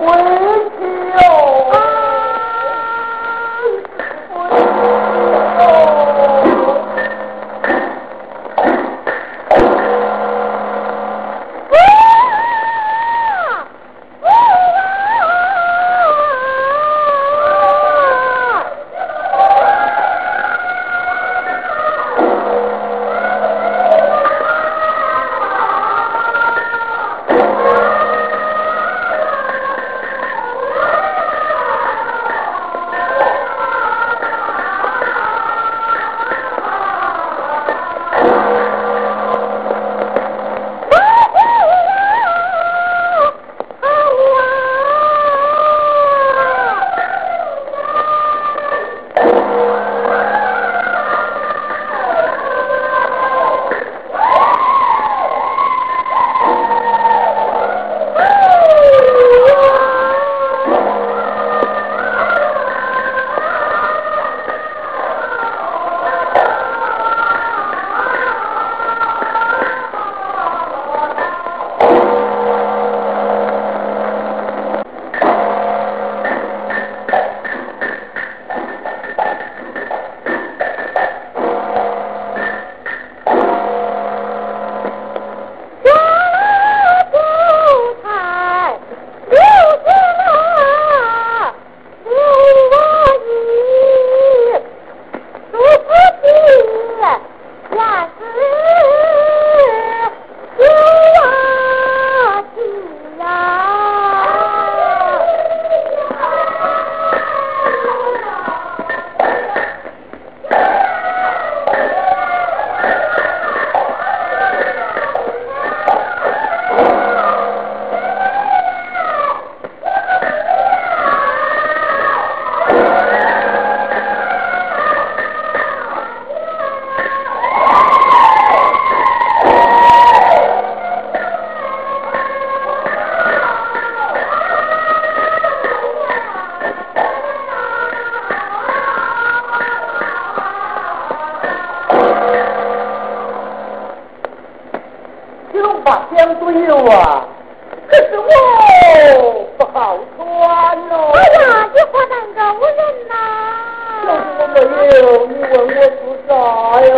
way 大江都有啊，可是我不好穿哦。哎呀，你何难够人呐？就是我没有，你问我做啥呀？